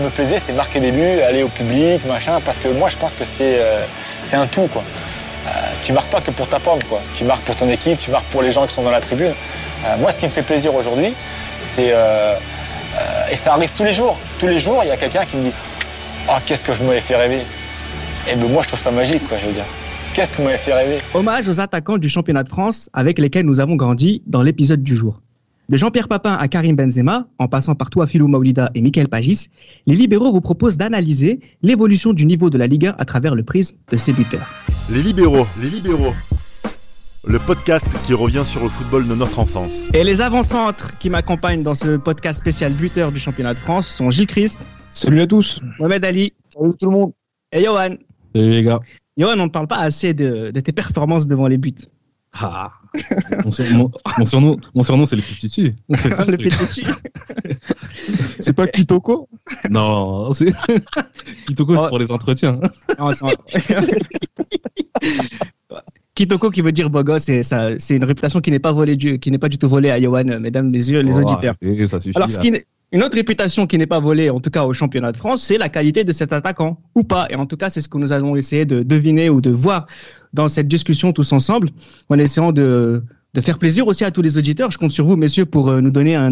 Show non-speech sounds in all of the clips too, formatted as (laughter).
me plaisait, c'est marquer des buts, aller au public, machin, parce que moi, je pense que c'est euh, un tout, quoi. Euh, tu marques pas que pour ta pomme, quoi. Tu marques pour ton équipe, tu marques pour les gens qui sont dans la tribune. Euh, moi, ce qui me fait plaisir aujourd'hui, c'est et ça arrive tous les jours. Tous les jours, il y a quelqu'un qui me dit, oh, qu'est-ce que je m'avais fait rêver. Et ben moi, je trouve ça magique, quoi. Je veux dire. Qu'est-ce que vous m'avez fait rêver? Hommage aux attaquants du championnat de France avec lesquels nous avons grandi dans l'épisode du jour. De Jean-Pierre Papin à Karim Benzema, en passant par Touafilou Maoulida et Michael Pagis, les libéraux vous proposent d'analyser l'évolution du niveau de la Ligue 1 à travers le prisme de ses buteurs. Les libéraux, les libéraux. Le podcast qui revient sur le football de notre enfance. Et les avant-centres qui m'accompagnent dans ce podcast spécial buteur du championnat de France sont Gilles Christ. Salut à tous. Mohamed Ali. Salut tout le monde. Et Johan. Salut les gars. Johan, on ne parle pas assez de, de tes performances devant les buts. Ah. Mon, surnom, mon surnom, mon surnom c'est le Pichichi. C'est ça le Pichichi. (laughs) c'est pas Kitoko? Non, c'est (laughs) Kitoko c'est oh. pour les entretiens. (laughs) Kitoko qui veut dire beau gosse, c'est une réputation qui n'est pas volée qui n'est pas du tout volée à Johan, mesdames les, les auditeurs. ça suffit, Alors, ce qui une autre réputation qui n'est pas volée, en tout cas au championnat de France, c'est la qualité de cet attaquant, ou pas. Et en tout cas, c'est ce que nous allons essayer de deviner ou de voir dans cette discussion tous ensemble, en essayant de, de faire plaisir aussi à tous les auditeurs. Je compte sur vous, messieurs, pour euh, nous donner un,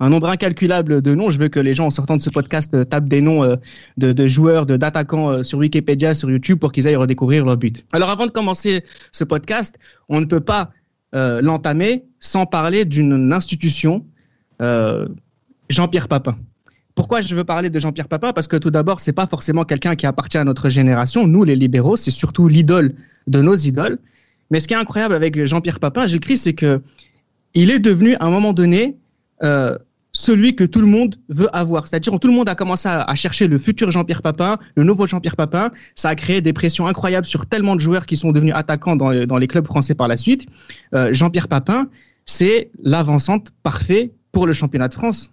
nombre incalculable de noms. Je veux que les gens, en sortant de ce podcast, euh, tapent des noms euh, de, de joueurs, de d'attaquants sur Wikipédia, sur YouTube, pour qu'ils aillent redécouvrir leur but. Alors, avant de commencer ce podcast, on ne peut pas l'entamer sans parler d'une institution Jean-Pierre Papin. Pourquoi je veux parler de Jean-Pierre Papin? Parce que tout d'abord, c'est pas forcément quelqu'un qui appartient à notre génération. Nous, les libéraux, c'est surtout l'idole de nos idoles. Mais ce qui est incroyable avec Jean-Pierre Papin, j'écris, c'est que il est devenu à un moment donné euh, celui que tout le monde veut avoir. C'est-à-dire tout le monde a commencé à, chercher le futur Jean-Pierre Papin, le nouveau Jean-Pierre Papin. Ça a créé des pressions incroyables sur tellement de joueurs qui sont devenus attaquants dans, les clubs français par la suite. Euh, Jean-Pierre Papin, c'est l'avançante parfait pour le championnat de France.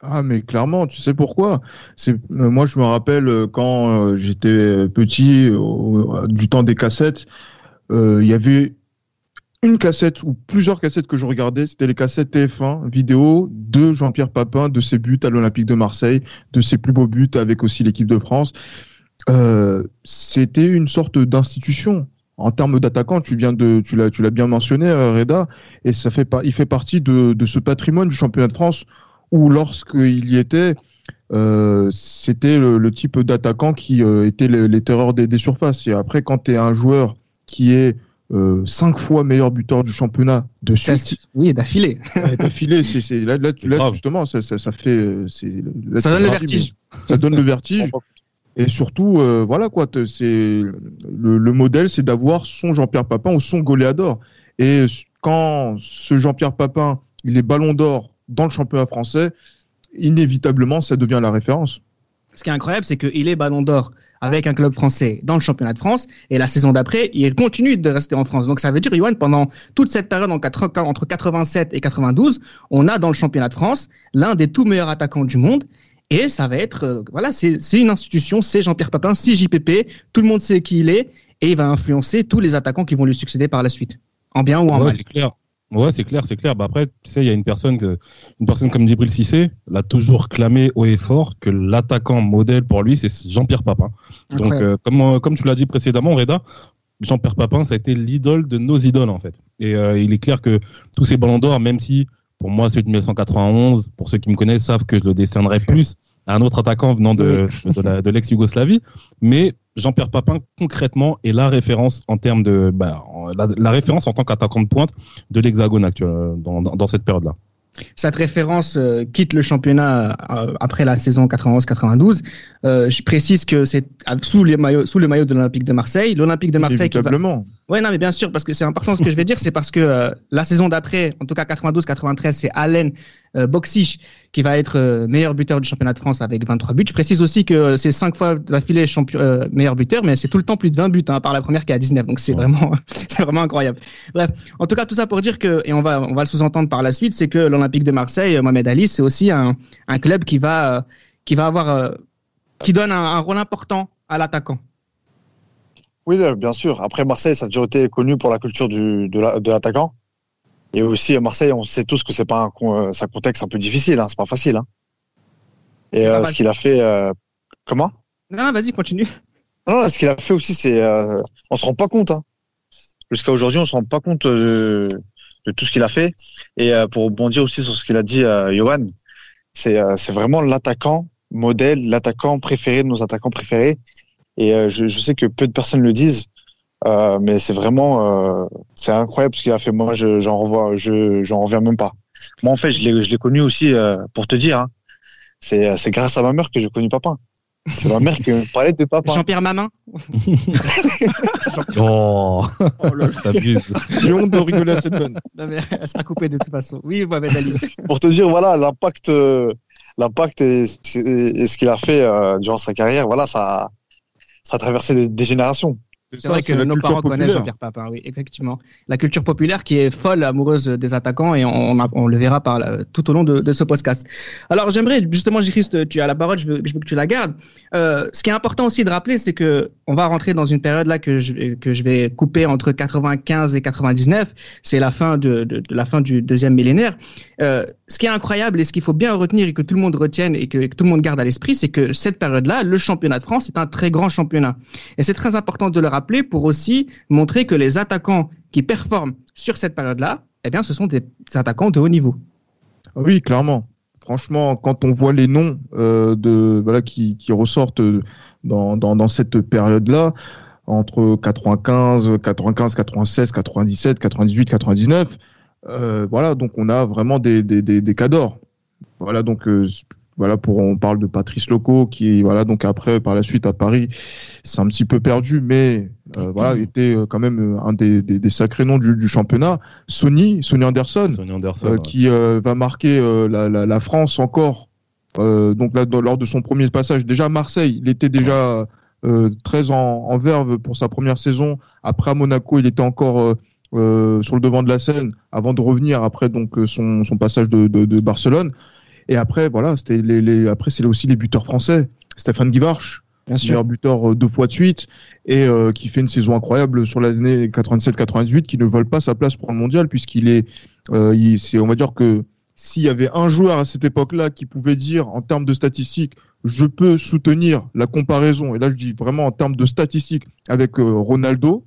Ah mais clairement, tu sais pourquoi? Euh, moi je me rappelle quand j'étais petit, du temps des cassettes, il y avait une cassette ou plusieurs cassettes que je regardais, c'était les cassettes TF1 vidéo de Jean-Pierre Papin, de ses buts à l'Olympique de Marseille, de ses plus beaux buts avec aussi l'équipe de France. c'était une sorte d'institution en termes d'attaquant, tu viens de, tu l'as, tu l'as bien mentionné, Reda, et ça fait il fait partie de, de ce patrimoine du championnat de France ou lorsqu'il y était, euh, c'était le, type d'attaquant qui euh, était les, terreurs des, surfaces. Et après, quand tu es un joueur qui est euh, cinq fois meilleur buteur du championnat de suite. Oui, d'affilé. d'affilé, c'est, là, là, justement, ça, ça, fait. ça donne le vertige. Ça donne le vertige. Et surtout, voilà quoi, c'est le, le, modèle, c'est d'avoir son Jean-Pierre Papin ou son goléador. Et quand ce Jean-Pierre Papin, il est Ballon d'Or dans le championnat français, inévitablement, ça devient la référence. Ce qui est incroyable, c'est qu'il est ballon d'or avec un club français dans le championnat de France. Et la saison d'après, il continue de rester en France. Donc ça veut dire, Yoann, pendant toute cette période entre 87 et 92, on a dans le championnat de France l'un des tout meilleurs attaquants du monde. Et ça va être, euh, voilà, c'est une institution, c'est Jean-Pierre Papin, c'est JPP, tout le monde sait qui il est, et il va influencer tous les attaquants qui vont lui succéder par la suite, en bien ou en mal. C'est clair. Ouais, c'est clair, c'est clair. Bah après, tu sais, il y a une personne, que, une personne comme Djibril Cissé l'a toujours clamé haut et fort que l'attaquant modèle pour lui, c'est Jean-Pierre Papin. Donc, euh, comme, euh, comme tu l'as dit précédemment, Reda, Jean-Pierre Papin, ça a été l'idole de nos idoles, en fait. Et euh, il est clair que tous ces ballons d'or, même si, pour moi, celui de 1991, pour ceux qui me connaissent, savent que je le décernerai plus un autre attaquant venant de, de l'ex-Yougoslavie. Mais Jean-Pierre Papin, concrètement, est la référence en termes de. Bah, la, référence en tant qu'attaquant de pointe de l'Hexagone actuel, euh, dans, dans cette période-là. Cette référence euh, quitte le championnat euh, après la saison 91-92. Euh, je précise que c'est sous, les maillots, sous le maillot de l'Olympique de Marseille. L'Olympique de Marseille. Inévitablement. Oui, non, mais bien sûr, parce que c'est important ce que je vais dire, c'est parce que la saison d'après, en tout cas 92-93, c'est Boxich qui va être meilleur buteur du championnat de France avec 23 buts. Je précise aussi que c'est cinq fois d'affilée champion meilleur buteur, mais c'est tout le temps plus de 20 buts, hein, par la première qui a 19. Donc c'est vraiment, (laughs) c'est vraiment incroyable. Bref, en tout cas, tout ça pour dire que, et on va, on va le sous-entendre par la suite, c'est que l'Olympique de Marseille, Mohamed Ali, c'est aussi un, un, club qui va, qui va avoir, qui donne un, rôle important à l'attaquant. Oui, bien sûr. Après, Marseille, ça a toujours été connu pour la culture du, de l'attaquant. Et aussi, à Marseille, on sait tous que c'est pas un, contexte un peu difficile, hein, c'est pas facile. Hein. Et euh, ce qu'il a fait, euh, comment? Non, vas-y, continue. Non, ce qu'il a fait aussi, c'est, euh, on se rend pas compte. Hein. Jusqu'à aujourd'hui, on se rend pas compte de, de tout ce qu'il a fait. Et euh, pour rebondir aussi sur ce qu'il a dit, euh, Johan, c'est, euh, c'est vraiment l'attaquant modèle, l'attaquant préféré de nos attaquants préférés. Et je, je, sais que peu de personnes le disent, mais c'est vraiment, c'est incroyable ce qu'il a fait. Moi, je, j'en revois, je, j'en reviens même pas. Moi, en fait, je l'ai, je l'ai connu aussi, pour te dire. Hein, c'est, c'est grâce à ma mère que j'ai connu papa. C'est ma mère qui me parlait de papa. Jean-Pierre Mamin (laughs) Oh, oh là J'ai honte de rigoler à cette bonne. Non, mais elle sera coupée de toute façon. Oui, Mohamed Ali. Pour te dire, voilà, l'impact, euh, l'impact et, et, ce qu'il a fait euh, durant sa carrière, voilà, ça, ça a traversé des, des générations. C'est vrai que nos parents connaissent Jean-Pierre Papin, oui, effectivement. La culture populaire qui est folle, amoureuse des attaquants, et on, on, le verra par tout au long de, de, ce podcast. Alors, j'aimerais, justement, Christ, tu as la parole, je veux, je veux que tu la gardes. Euh, ce qui est important aussi de rappeler, c'est que on va rentrer dans une période là que je, que je vais couper entre 95 et 99. C'est la fin de, de, de, la fin du deuxième millénaire. Euh, ce qui est incroyable et ce qu'il faut bien retenir et que tout le monde retienne et que, et que tout le monde garde à l'esprit, c'est que cette période-là, le championnat de France est un très grand championnat. Et c'est très important de le rappeler pour aussi montrer que les attaquants qui performent sur cette période-là, eh bien, ce sont des attaquants de haut niveau. Oui, clairement. Franchement, quand on voit les noms euh, de voilà qui, ressortent dans, dans, cette période-là, entre 95, 95, 96, 97, 98, 99, euh, voilà, donc on a vraiment des, des, des, des cadors. Voilà, donc euh, voilà pour on parle de Patrice Loco qui voilà donc après par la suite à Paris c'est un petit peu perdu mais euh, voilà était euh, quand même euh, un des, des, des sacrés noms du, du, championnat. Sony Sony Anderson, Sonny Anderson euh, ouais. qui euh, va marquer la, la, la, France encore donc là lors de son premier passage. Déjà à Marseille il était déjà très en, en, verve pour sa première saison. Après à Monaco il était encore sur le devant de la scène avant de revenir après donc son, son passage de, de, de Barcelone et après, voilà, c'était les, les, après, c'est aussi les buteurs français. Stéphane Guivarch, Bien sûr. buteur deux fois de suite, et euh, qui fait une saison incroyable sur l'année 87-98, qui ne vole pas sa place pour le mondial, puisqu'il est, euh, il, c'est, on va dire que s'il y avait un joueur à cette époque-là qui pouvait dire, en termes de statistiques, je peux soutenir la comparaison, et là je dis vraiment en termes de statistiques, avec euh, Ronaldo,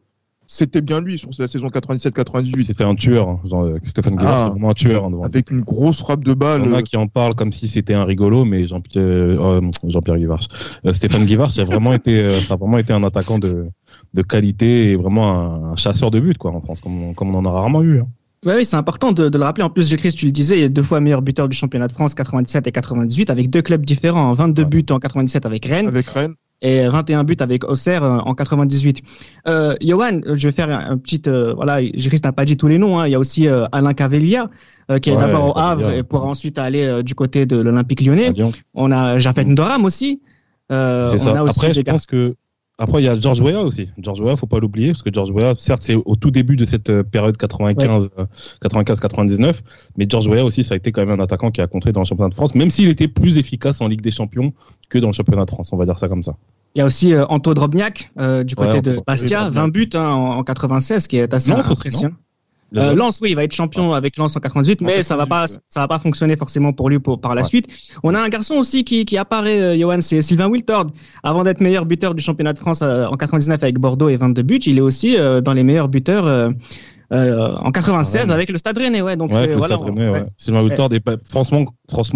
c'était bien lui sur la saison 97-98. C'était un tueur, hein, genre, Stéphane Guillard, ah, c'est vraiment un tueur. Hein, avec une grosse frappe de balle. Il y en a qui en parlent comme si c'était un rigolo, mais Jean-Pierre, euh, euh, Stéphane Guivard, ça a vraiment été, euh, ça a vraiment été un attaquant de, de qualité et vraiment un, un, chasseur de but, quoi, en France, comme on, comme on en a rarement eu. Hein. Ouais, oui, c'est important de, de, le rappeler. En plus, Jécris, tu le disais, il est deux fois meilleur buteur du championnat de France, 97 et 98, avec deux clubs différents. 22 ouais. buts en 97 avec Rennes. Avec Rennes et 21 buts avec Auxerre en 98. Euh, Johan, je vais faire un, petit, euh, voilà, Jiris n'a pas dit tous les noms. Hein. Il y a aussi euh, Alain Cavellia euh, qui est ouais, d'abord au Havre et pour ensuite aller euh, du côté de l'Olympique Lyonnais. On a Jafet Ndoram aussi. Euh, C'est ça. On a aussi Après, je pense que après, il y a George Weah aussi. George Weah, faut pas l'oublier, parce que George Weah, certes, c'est au tout début de cette euh, période 95, ouais. 95-99, mais George Weah aussi, ça a été quand même un attaquant qui a compté dans le championnat de France, même s'il était plus efficace en Ligue des Champions que dans le championnat de France, on va dire ça comme ça. Il y a aussi euh, Anto Drobniak euh, du côté ouais, de Bastia, 20 buts hein, en, en, 96, qui est assez non, impressionnant. Euh, Lens, oui, il va être champion avec Lens en 98, mais ça va pas, ouais. ça va pas fonctionner forcément pour lui pour, par la ouais. suite. On a un garçon aussi qui, qui apparaît, euh, Johan, c'est Sylvain Wiltord. Avant d'être meilleur buteur du championnat de France euh, en 99 avec Bordeaux et 22 buts, il est aussi euh, dans les meilleurs buteurs. Euh, en 96 avec le Stade Rennais, ouais. Donc ouais, voilà. Rennais, ouais. Sylvain Wiltord, franchement,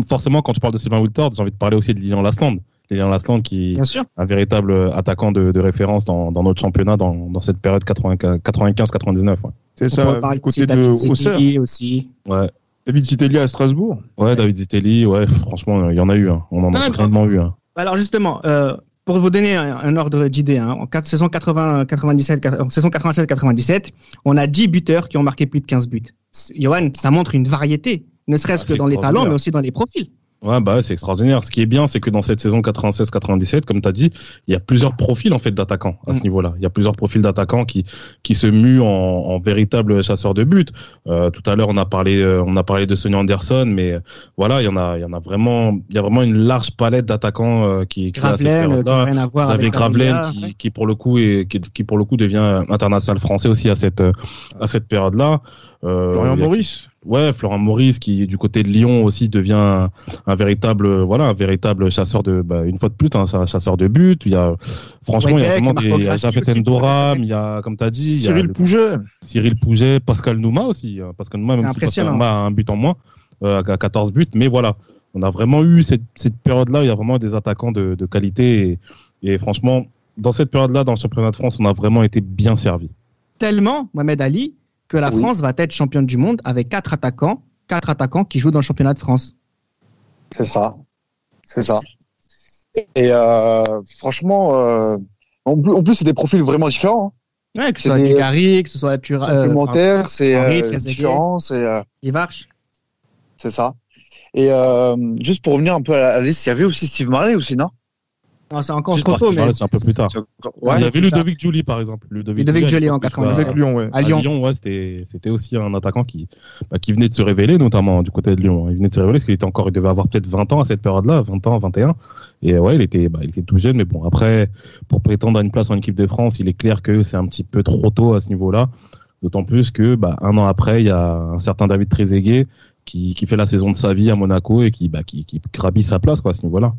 forcément, quand tu parles de Sylvain Wiltord, j'ai envie de parler aussi de Lilian Lasland. Lilian Lasland qui est un véritable attaquant de, de référence dans, dans, notre championnat dans, dans cette période 95-99. Ouais. C'est ça, du côté de Auxerre aussi. Ouais. David Zitelli à Strasbourg. Ouais, David Zitelli, ouais, franchement, il y en a eu. Hein. On en a vraiment eu. Hein. Alors justement, euh, pour vous donner un, un ordre d'idée, hein, en 4, saison 80, 97, en saison 87-97, on a 10 buteurs qui ont marqué plus de 15 buts. Johan, ça montre une variété, ne serait-ce ah, que dans les talents, mais aussi dans les profils. Ouais, bah c'est extraordinaire. Ce qui est bien, c'est que dans cette saison 96-97, comme tu as dit, il y a plusieurs profils en fait d'attaquants à ce mmh. niveau-là. Il y a plusieurs profils d'attaquants qui qui se muent en, en véritables chasseurs de but. Euh, tout à l'heure, on a parlé euh, on a parlé de Sonny Anderson, mais voilà, il y en a il y en a vraiment il y a vraiment une large palette d'attaquants euh, qui, qui Gravelaine, Vous avez Gravelaine qui, qui pour le coup est qui, qui, pour le coup devient international français aussi à cette à cette période-là. Euh, Florian Maurice. Ouais, Florent Maurice qui du côté de Lyon aussi devient un, un véritable voilà un véritable chasseur de bah, une fois de plus hein, un chasseur de but. Il y a franchement il y a vraiment des il y a Jafet Endoram, il y a comme tu as dit Cyril le- Pouget. Cyril Pouget, Pascal Nouma aussi. hein. Pascal Nouma, même si Pascal. Nouma a un but en moins, euh, à 14 buts. Mais voilà, on a vraiment eu cette, cette période-là, il y a vraiment des attaquants de, de qualité. Et, et franchement, dans cette période-là, dans le championnat de France, on a vraiment été bien servi. Tellement, Mohamed Ali, que la Oui. France va être championne du monde avec quatre attaquants, quatre attaquants qui jouent dans le championnat de France. C'est ça. C'est ça. Et euh, franchement, euh, en plus, c'est des profils vraiment différents. hein. Ouais, que ce soit des- Dugarry, que ce soit Tur euh, Complémentaires, c'est différent, c'est c'est ça. Et juste pour revenir un peu à la, à la liste, il y avait aussi Steve Marley aussi, non? Non, c'est encore trop tôt, mais c'est un peu plus tard. Ouais. il y avait. Ludovic Julie, par exemple? Ludovic, Ludovic Giuly en à l'époque, 97. bah, Avec Lyon, ouais. à à Lyon. Lyon, ouais, c'était c'était aussi un attaquant qui bah, qui venait de se révéler, notamment du côté de Lyon. Il venait de se révéler parce qu'il était encore, il devait avoir peut-être 20 ans à cette période-là, 20 ans, 21. Et ouais, il était, bah, il était tout jeune, mais bon, après, pour prétendre à une place en équipe de France, il est clair que c'est un petit peu trop tôt à ce niveau-là. D'autant plus que bah, un an après, il y a un certain David Trezeguet qui, qui fait la saison de sa vie à Monaco et qui, bah, qui, qui gravit sa place quoi, à ce niveau-là.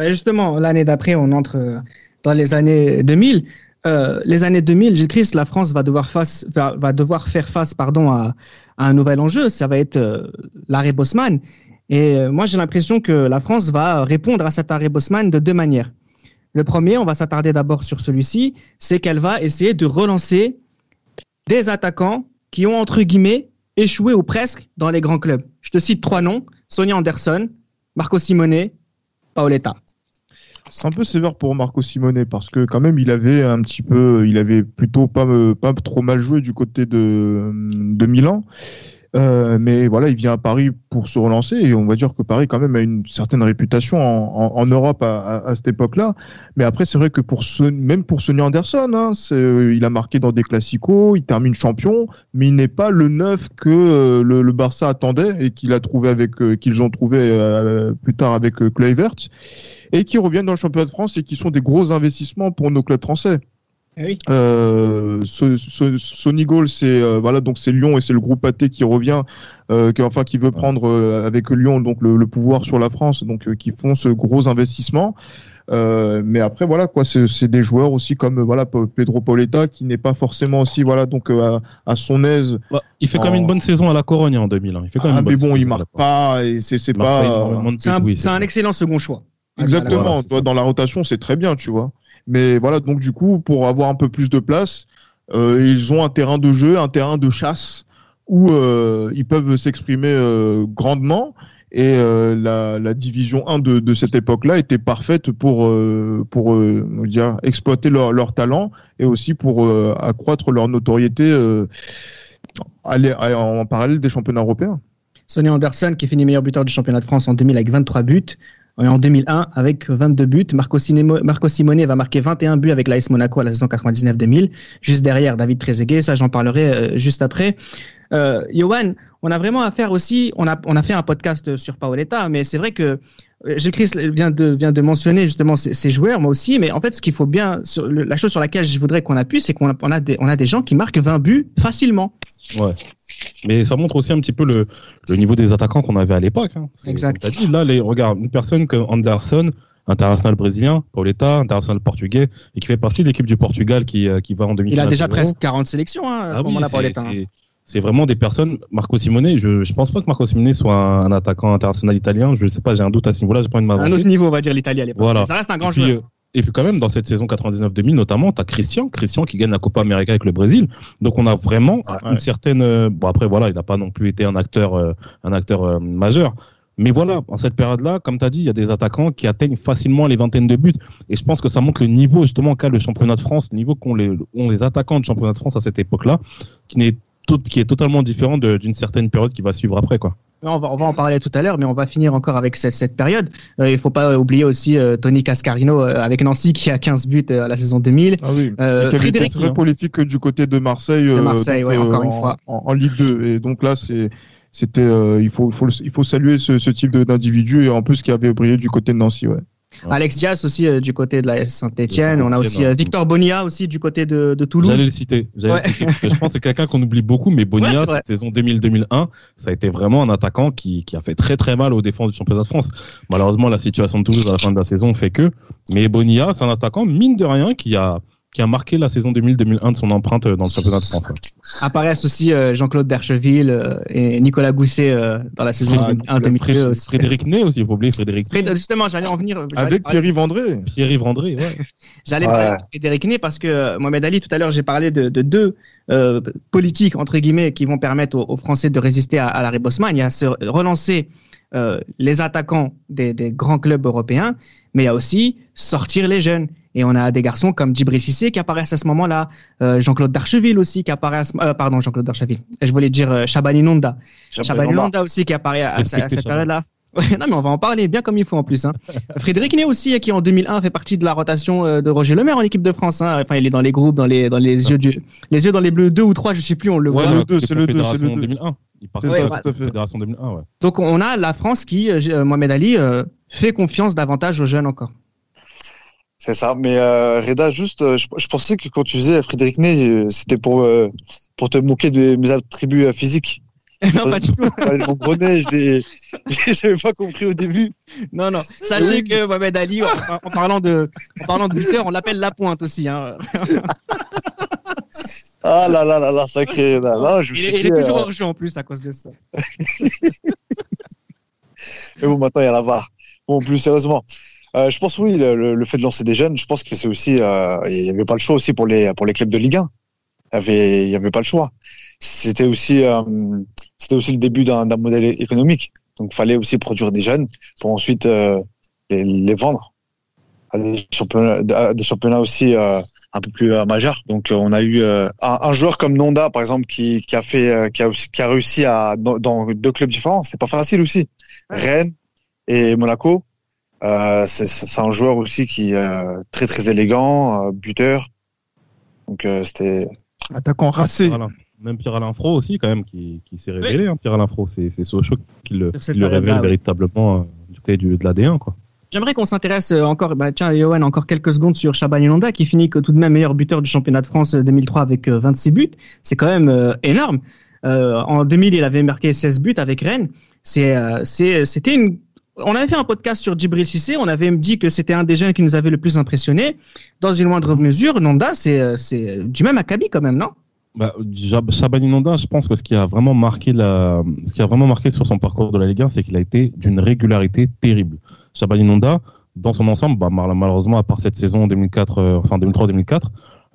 Justement, l'année d'après, on entre euh, dans les années 2000. Euh, les années 2000, Gilles Christ, la France va devoir, face, va, devoir faire face pardon, à, à un nouvel enjeu. Ça va être euh, l'arrêt Bosman. Et euh, moi, j'ai l'impression que la France va répondre à cet arrêt Bosman de deux manières. Le premier, on va s'attarder d'abord sur celui-ci, c'est qu'elle va essayer de relancer des attaquants qui ont, entre guillemets, échoué ou presque dans les grands clubs. Je te cite trois noms, Sonia Anderson, Marco Simone, Paoletta. C'est un peu sévère pour Marco Simone parce que quand même il avait un petit peu, il avait plutôt pas euh, pas trop mal joué du côté de de Milan. Euh, mais voilà, il vient à Paris pour se relancer et on va dire que Paris quand même a une certaine réputation en, en, en Europe à, à, à cette époque-là. Mais après, c'est vrai que pour ce, même pour Sonny Anderson, hein, euh, il a marqué dans des classicos, il termine champion, mais il n'est pas le neuf que euh, le, le Barça attendait et qu'il a trouvé avec, qu'ils ont trouvé plus tard avec Kluivert et qui reviennent dans le championnat de France et qui sont des gros investissements pour nos clubs français. Oui. Euh, so, so, Sonny Gall, c'est euh, voilà donc c'est Lyon et c'est le groupe AT qui revient, euh, qui, enfin qui veut prendre euh, avec Lyon donc le, le, pouvoir sur la France, donc euh, qui font ce gros investissement. Euh, mais après voilà quoi, c'est des joueurs aussi comme voilà Pedro Pauletta qui n'est pas forcément aussi voilà donc euh, à, à, son aise. Bah, il fait quand même en... une bonne saison à la Corogne en 2000. Hein. Il fait quand même ah, une mais bonne bon, saison, il marque pas et c'est pas. C'est un, oui, un excellent second choix. Exactement. Voilà, dans la rotation, c'est très bien, tu vois. Mais voilà, donc du coup, pour avoir un peu plus de place, euh, ils ont un terrain de jeu, un terrain de chasse où euh, ils peuvent s'exprimer euh, grandement. Et la, division 1 de, cette époque-là était parfaite pour, pour dire, exploiter leur, leur, talent et aussi pour accroître leur notoriété aller en parallèle des championnats européens. Sonny Anderson qui finit meilleur buteur du championnat de France en 2000 avec 23 buts. En 2001, avec 22 buts, Marco, Marco Simone va marquer 21 buts avec l'AS Monaco à la saison 99-2000. Juste derrière, David Trezeguet, ça j'en parlerai euh, juste après. Euh, Johan, on a vraiment affaire aussi, on a, on a fait un podcast sur Paoletta, mais c'est vrai que euh, Gilles Christ vient de, vient de mentionner justement ces, ces joueurs, moi aussi, mais en fait, ce qu'il faut bien, sur le, la chose sur laquelle je voudrais qu'on appuie, c'est qu'on a, on a, des, on a des gens qui marquent 20 buts facilement. Ouais. Mais ça montre aussi un petit peu le, le niveau des attaquants qu'on avait à l'époque. Hein. Exact. Dit, là, les, regarde, une personne comme Anderson, international brésilien, Pauletta, international portugais, et qui fait partie de l'équipe du Portugal qui, euh, qui va en 2000 Il a déjà presque 40 sélections hein, à ah ce oui, moment-là, Pauletta. C'est vraiment des personnes. Marco Simone, je je pense pas que Marco Simone soit un, un attaquant international italien. Je sais pas, j'ai un doute à ce niveau-là. J'ai pas envie de. Un autre niveau, on va dire l'Italie à l'époque. Voilà. Ça reste un grand et puis, joueur. euh, et puis quand même, dans cette saison 99-2000 notamment, tu as Christian, Christian qui gagne la Copa América avec le Brésil. Donc on a vraiment Ouais. une certaine. euh, bon après voilà, il n'a pas non plus été un acteur, euh, un acteur euh, majeur. Mais voilà, en cette période-là, comme tu as dit, il y a des attaquants qui atteignent facilement les vingtaines de buts. Et je pense que ça montre le niveau justement qu'a le championnat de France, le niveau qu'ont les, ont les attaquants du championnat de France à cette époque-là, qui n'est tout, qui est totalement différent de- d'une certaine période qui va suivre après quoi. On va, on va en parler tout à l'heure, mais on va finir encore avec cette, cette période. Euh, il faut pas oublier aussi euh, Tony Cascarino euh, avec Nancy qui a 15 buts euh, à la saison 2000. Ah oui. Euh, Frédéric très prolifique du côté de Marseille. De euh, Marseille, donc, ouais, encore une en, fois. En, en Ligue 2. Et donc là, c'est. C'était, euh, il faut, il faut, le- il faut saluer ce, ce type d'individu et en plus qui avait brillé du côté de Nancy, ouais. Alex Diaz aussi euh, du côté de la Saint-Etienne. On a aussi euh, ouais. Victor Bonilla aussi du côté de, de Toulouse. J'allais le citer. Ouais. le je pense que c'est quelqu'un qu'on oublie beaucoup, mais Ouais, Bonia, vrai. cette saison 2000-2001, ça a été vraiment un attaquant qui, qui a fait très très mal aux défenses du championnat de France. Malheureusement, la situation de Toulouse à la fin de la saison fait que. Mais Bonia, c'est un attaquant, mine de rien, qui a, qui a marqué la saison 2000-2001 de son empreinte dans le championnat de France. ouais. Apparaissent aussi euh, Jean-Claude Dercheville euh, et Nicolas Gousset euh, dans la saison Ah, 2001-2002 Fré- aussi. Frédéric Ney aussi, il faut oublier Frédéric Ney. Justement, j'allais en venir. Avec Pierre-Yves André. Pierre-Yves André, ouais. (laughs) J'allais Ouais. parler de Frédéric Ney parce que euh, Mohamed Ali, tout à l'heure, j'ai parlé de, de deux euh, politiques, entre guillemets, qui vont permettre aux, aux Français de résister à, à l'arrêt Bosman. Il y a se relancer euh, les attaquants des, des grands clubs européens, mais il y a aussi sortir les jeunes. Et on a des garçons comme Djibril Cissé qui apparaissent à ce moment-là, euh, Jean-Claude Darcheville aussi qui apparaît à ce, euh, pardon, Jean-Claude Darcheville. Je voulais dire euh, Shabani Nonda. Shabani Nonda aussi qui apparaît à, à- à Respectez cette période-là. (laughs) Ouais, non, mais on va en parler bien comme il faut en plus. Hein. (laughs) Frédéric Ney aussi, qui en 2001 fait partie de la rotation euh, de Roger Lemaire en équipe de France. Hein. Enfin, il est dans les groupes, dans les, dans les yeux du, les yeux dans les bleus 2 ou 3, je sais plus, on le Ouais, voit. le Ouais, deux, c'est le deux, Confédération c'est le deux. 2001. Il participe ça, la. Fédération 2001, ouais. Donc on a la France qui, euh, Mohamed Ali, euh, fait confiance davantage aux jeunes encore. C'est ça. Mais euh, Reda, juste, euh, je, je pensais que quand tu disais Frédéric Ney, euh, c'était pour euh, pour te moquer de mes attributs physiques. (laughs) non, pas du tout. (laughs) Je (laughs) j'avais pas compris au début. Non, non. Sachez que Mohamed Ali, en, en parlant de, en parlant de buteur, on l'appelle la pointe aussi. Hein. Ah là là là là, sacré. Là, là, je me Il, suis est, il dit, est toujours euh, hors jeu en plus à cause de ça. Mais bon, maintenant, il y a la VAR. Bon, plus sérieusement. Euh, je pense, oui, le, le- fait de lancer des jeunes, je pense que c'est aussi, euh, il n'y avait pas le choix aussi pour les, pour les clubs de Ligue 1. Il y avait, il y avait pas le choix. C'était aussi, euh, c'était aussi le début d'un modèle économique. Donc, fallait aussi produire des jeunes pour ensuite euh, les, les vendre à des championnats, à des championnats aussi euh, un peu plus euh, majeurs. Donc, on a eu euh, un, un joueur comme Nonda, par exemple, qui, qui a fait, qui a aussi, qui a réussi à dans, dans deux clubs différents. C'est pas facile aussi. Rennes et Monaco. Euh, c'est un joueur aussi qui est euh, très très élégant, euh, buteur. Donc euh, c'était Attaquant racé. Pierre-Alain. Même Pierre-Alain Fro aussi, quand même, qui, qui s'est révélé. Hein, Pierre-Alain Fro, c'est c'est Sochaux qui le, qui le révèle véritablement du côté du, de l'AD1. Quoi. J'aimerais qu'on s'intéresse encore, bah, tiens, Johan, encore quelques secondes sur Inonda, qui finit tout de même meilleur buteur du championnat de France euh, 2003 avec euh, 26 buts. C'est quand même euh, énorme. Euh, en 2000, il avait marqué 16 buts avec Rennes. C'est, euh, c'est, c'était une. On avait fait un podcast sur Djibril Cissé. On avait dit que c'était un des jeunes qui nous avait le plus impressionné. Dans une moindre mesure, Nonda, c'est, euh, c'est du même acabit quand même, non? Bah, Shabani Nonda, je pense que ce qui a vraiment marqué la, ce qui a vraiment marqué sur son parcours de la Ligue 1, c'est qu'il a été d'une régularité terrible. Shabani Nonda, dans son ensemble, bah, mal- malheureusement, à part cette saison 2004, euh, enfin 2003-2004,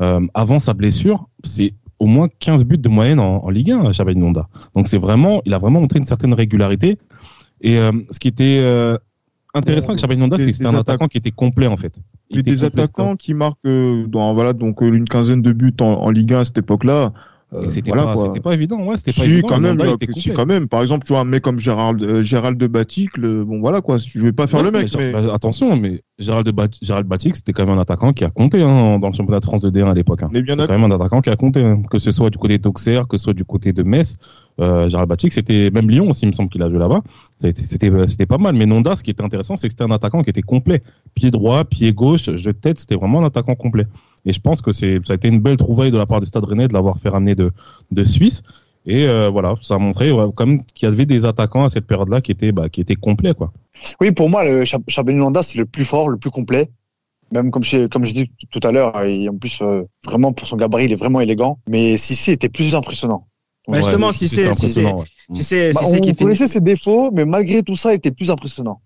euh, avant sa blessure, c'est au moins 15 buts de moyenne en, en Ligue 1, Shabani Nonda. Donc c'est vraiment, il a vraiment montré une certaine régularité. Et euh, ce qui était euh, intéressant avec Nonda, des- c'est que c'était un attaquant qui était complet en fait. Il était des attaquants qui marquent euh, dans voilà donc euh, une quinzaine de buts en, en Ligue 1 à cette époque-là. euh, C'était voilà, pas, pas évident, ouais, c'était pas Si évident. quand même, là, si quand même. Par exemple, tu vois un mec comme Gérald euh, Gérald de Baticle, bon voilà quoi. Je vais pas faire Ouais, le mec, mais mais, bah, attention, mais Gérald, de Bat- Gérald Batic, c'était quand même un attaquant qui a compté hein, dans le championnat de France de D1 à l'époque. Hein. C'est quand même un attaquant qui a compté, hein. que ce soit du côté d'Auxerre, que ce soit du côté de Metz. Euh, Gérald Batic, c'était même Lyon aussi, il me semble qu'il a joué là-bas. C'était c'était pas mal. Mais Nonda, ce qui était intéressant, c'est que c'était un attaquant qui était complet. Pied droit, pied gauche, jeu de tête, c'était vraiment un attaquant complet. Et je pense que ça a été une belle trouvaille de la part du Stade Rennais de l'avoir fait ramener de, de Suisse. Et euh, voilà, ça a montré qu'il y avait des attaquants à cette période-là qui étaient bah, qui étaient complets quoi. Oui, pour moi, le Landa, c'est le plus fort, le plus complet. Même comme je, comme dis tout à l'heure, en plus, euh, vraiment, pour son gabarit, il est vraiment élégant. Mais Sissi était plus impressionnant. Bah, justement, Ouais, si c'est- si c'est- impressionnant, ouais. Si c'est Bah, si c'est on connaissait ses défauts, mais malgré tout ça, il était plus impressionnant.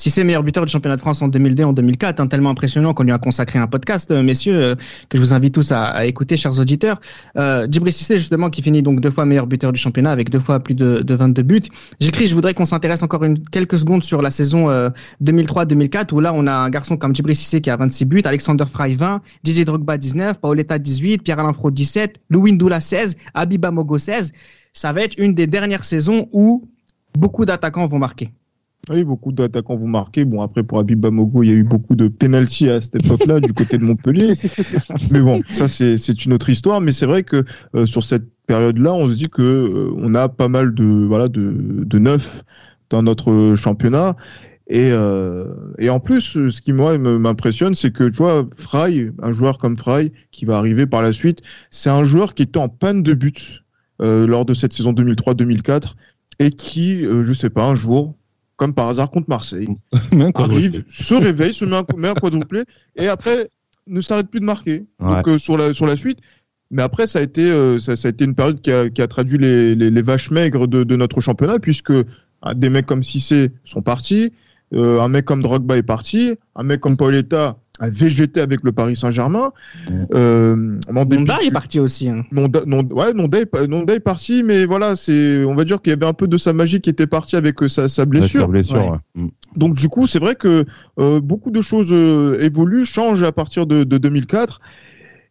Si c'est meilleur buteur du championnat de France en 2002 en 2004, hein, tellement impressionnant qu'on lui a consacré un podcast, euh, messieurs, euh, que je vous invite tous à, écouter, chers auditeurs. Euh, Djibril Cissé, justement, qui finit donc deux fois meilleur buteur du championnat avec deux fois plus de, de 22 buts. J'écris, je voudrais qu'on s'intéresse encore une, quelques secondes sur la saison euh, 2003-2004, où là, on a un garçon comme Djibril Cissé qui a 26 buts, Alexander Frey 20, Didier Drogba 19, Paoletta 18, Pierre-Alain Fro 17, Louis Ndoula 16, Abiba Mogo 16. Ça va être une des dernières saisons où beaucoup d'attaquants vont marquer. Oui, beaucoup d'attaquants vont marquer. Bon, après, pour Habib Bamogo, il y a eu beaucoup de pénalties à cette époque-là, du côté de Montpellier. (laughs) Mais bon, ça, c'est c'est une autre histoire. Mais c'est vrai que euh, sur cette période-là, on se dit que euh, on a pas mal de, voilà, de, de neufs dans notre championnat. Et, euh, et en plus, ce qui moi m'impressionne, c'est que tu vois, Fry, un joueur comme Fry, qui va arriver par la suite, c'est un joueur qui était en panne de buts euh, lors de cette saison 2003-2004 et qui, euh, je sais pas, un jour, comme par hasard contre Marseille, (laughs) arrive, se réveille, se met un, met un quadruplé et après ne s'arrête plus de marquer. Donc euh, sur la sur la suite. Mais après, ça a été euh, ça, ça, a été une période qui a, qui a traduit les, les, les, vaches maigres de, de, notre championnat, puisque ah, des mecs comme Cissé sont partis, euh, un mec comme Drogba est parti, un mec comme Pauletta a végété avec le Paris Saint-Germain. Euh, Nonda est parti aussi. Hein. Nonda, non, ouais, Nonda est, Nonda est parti, mais voilà, c'est, on va dire qu'il y avait un peu de sa magie qui était partie avec euh, sa, sa blessure. Ouais, sa blessure ouais. Mm. Donc du coup, c'est vrai que euh, beaucoup de choses euh, évoluent, changent à partir de, de 2004.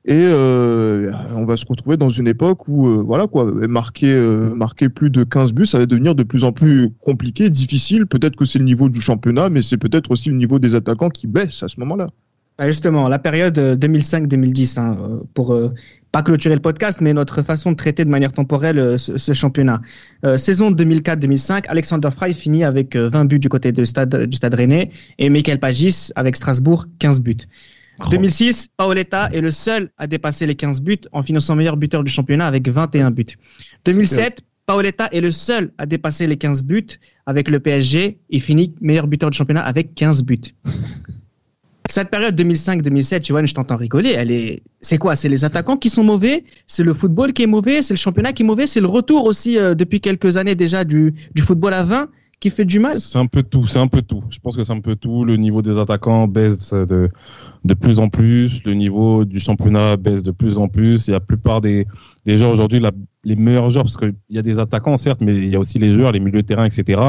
Et euh, on va se retrouver dans une époque où, euh, voilà quoi, marquer, euh, marquer plus de 15 buts, ça va devenir de plus en plus compliqué, difficile. Peut-être que c'est le niveau du championnat, mais c'est peut-être aussi le niveau des attaquants qui baisse à ce moment-là. Bah justement, la période 2005-2010, hein, pour pas clôturer le podcast, mais notre façon de traiter de manière temporelle ce, ce championnat. Euh, saison 2004-2005, Alexander Frey finit avec 20 buts du côté de stade, du Stade Rennais et Michael Pagis avec Strasbourg 15 buts. 2006, Paoletta est le seul à dépasser les 15 buts en finissant meilleur buteur du championnat avec 21 buts. 2007, Paoletta est le seul à dépasser les 15 buts avec le PSG et finit meilleur buteur du championnat avec 15 buts. Cette période 2005-2007, Johan, je t'entends rigoler. Elle est, c'est quoi? C'est les attaquants qui sont mauvais C'est le football qui est mauvais C'est le championnat qui est mauvais C'est le retour aussi euh, depuis quelques années déjà du, du football à 20 qui fait du mal? C'est un peu tout, c'est un peu tout. Je pense que c'est un peu tout. Le niveau des attaquants baisse de, de plus en plus, le niveau du championnat baisse de plus en plus. Et la plupart des, des joueurs aujourd'hui, les meilleurs joueurs, parce qu'il y a des attaquants certes, mais il y a aussi les joueurs, les milieux de terrain, etc.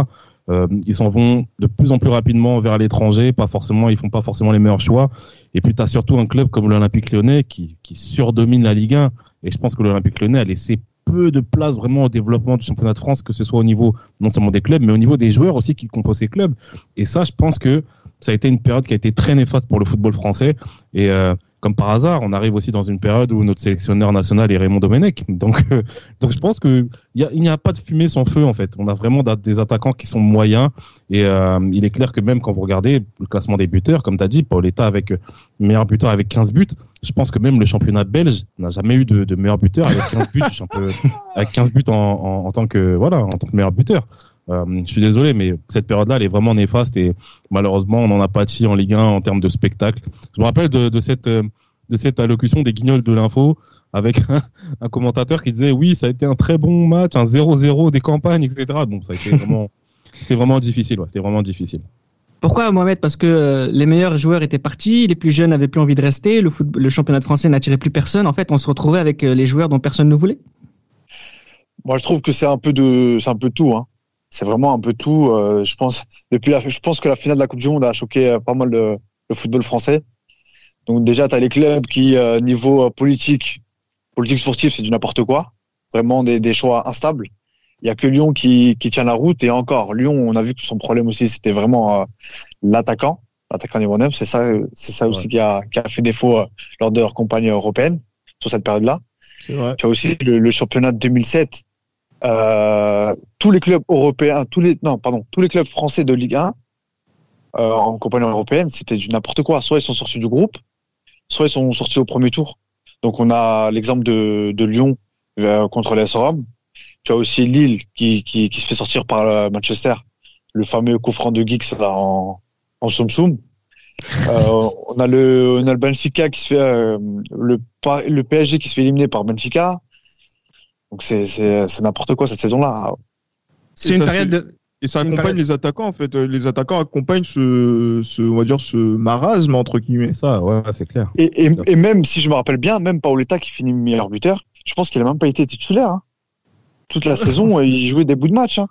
Euh, ils s'en vont de plus en plus rapidement vers l'étranger, pas forcément, ils font pas forcément les meilleurs choix. Et puis tu as surtout un club comme l'Olympique Lyonnais qui, surdomine la Ligue 1. Et je pense que l'Olympique Lyonnais a laissé peu de place vraiment au développement du championnat de France, que ce soit au niveau non seulement des clubs, mais au niveau des joueurs aussi qui composent ces clubs. Et ça, je pense que ça a été une période qui a été très néfaste pour le football français. Et euh, comme par hasard, on arrive aussi dans une période où notre sélectionneur national est Raymond Domenech. Donc, euh, donc je pense que il n'y a, pas de fumée sans feu en fait. On a vraiment des attaquants qui sont moyens. Et euh, il est clair que même quand vous regardez le classement des buteurs, comme tu as dit, Pauletta avec meilleur buteur avec 15 buts, je pense que même le championnat belge n'a jamais eu de, de, meilleur buteur avec 15 buts, avec 15 buts en, en, en, tant que voilà, en tant que meilleur buteur. Euh, je suis désolé, mais cette période-là, elle est vraiment néfaste et malheureusement, on n'en a pas de en Ligue 1 en termes de spectacle. Je me rappelle de, de cette de cette allocution des guignols de l'info avec (laughs) un, un, commentateur qui disait oui, ça a été un très bon match, un 0-0 des campagnes, etc. Bon, ça a été vraiment, (laughs) c'était vraiment difficile. Ouais, c'était vraiment difficile. Pourquoi Mohamed? Parce que euh, les meilleurs joueurs étaient partis, les plus jeunes n'avaient plus envie de rester, le, foot, le championnat de français n'attirait plus personne. En fait, on se retrouvait avec euh, les joueurs dont personne ne voulait. Moi, je trouve que c'est un peu de, c'est un peu tout. Hein. C'est vraiment un peu tout. Euh, je pense depuis la, je pense que la finale de la Coupe du Monde a choqué pas mal le, le football français. Donc déjà, tu as les clubs qui, euh, niveau politique, politique sportive, c'est du n'importe quoi. Vraiment des, des choix instables. Il y a que Lyon qui, qui tient la route et encore Lyon, on a vu que son problème aussi c'était vraiment euh, l'attaquant, l'attaquant niveau 9. C'est ça, c'est ça aussi qui a, qui a fait défaut euh, lors de leur campagne européenne sur cette période-là. Tu as aussi le, le, championnat de 2007. Euh, tous les clubs européens, tous les non pardon, tous les clubs français de Ligue 1 euh, en compagnie européenne, c'était du n'importe quoi. Soit ils sont sortis du groupe, soit ils sont sortis au premier tour. Donc on a l'exemple de, de Lyon euh, contre les Rome tu as aussi Lille qui, qui, qui se fait sortir par Manchester, le fameux coup franc de Giggs là, en, en soum. euh, on a le on a le Benfica qui se fait euh, le le PSG qui se fait éliminer par Benfica. Donc c'est c'est c'est n'importe quoi cette saison là. C'est une période de et ça accompagne les attaquants en fait. Les attaquants accompagnent ce, ce on va dire ce marasme entre guillemets. Ça, ouais, c'est clair. Et, et, et, même si je me rappelle bien, même Paoletta qui finit meilleur buteur, je pense qu'il a même pas été titulaire. Hein toute la (laughs) saison, il jouait des bouts de match. Hein.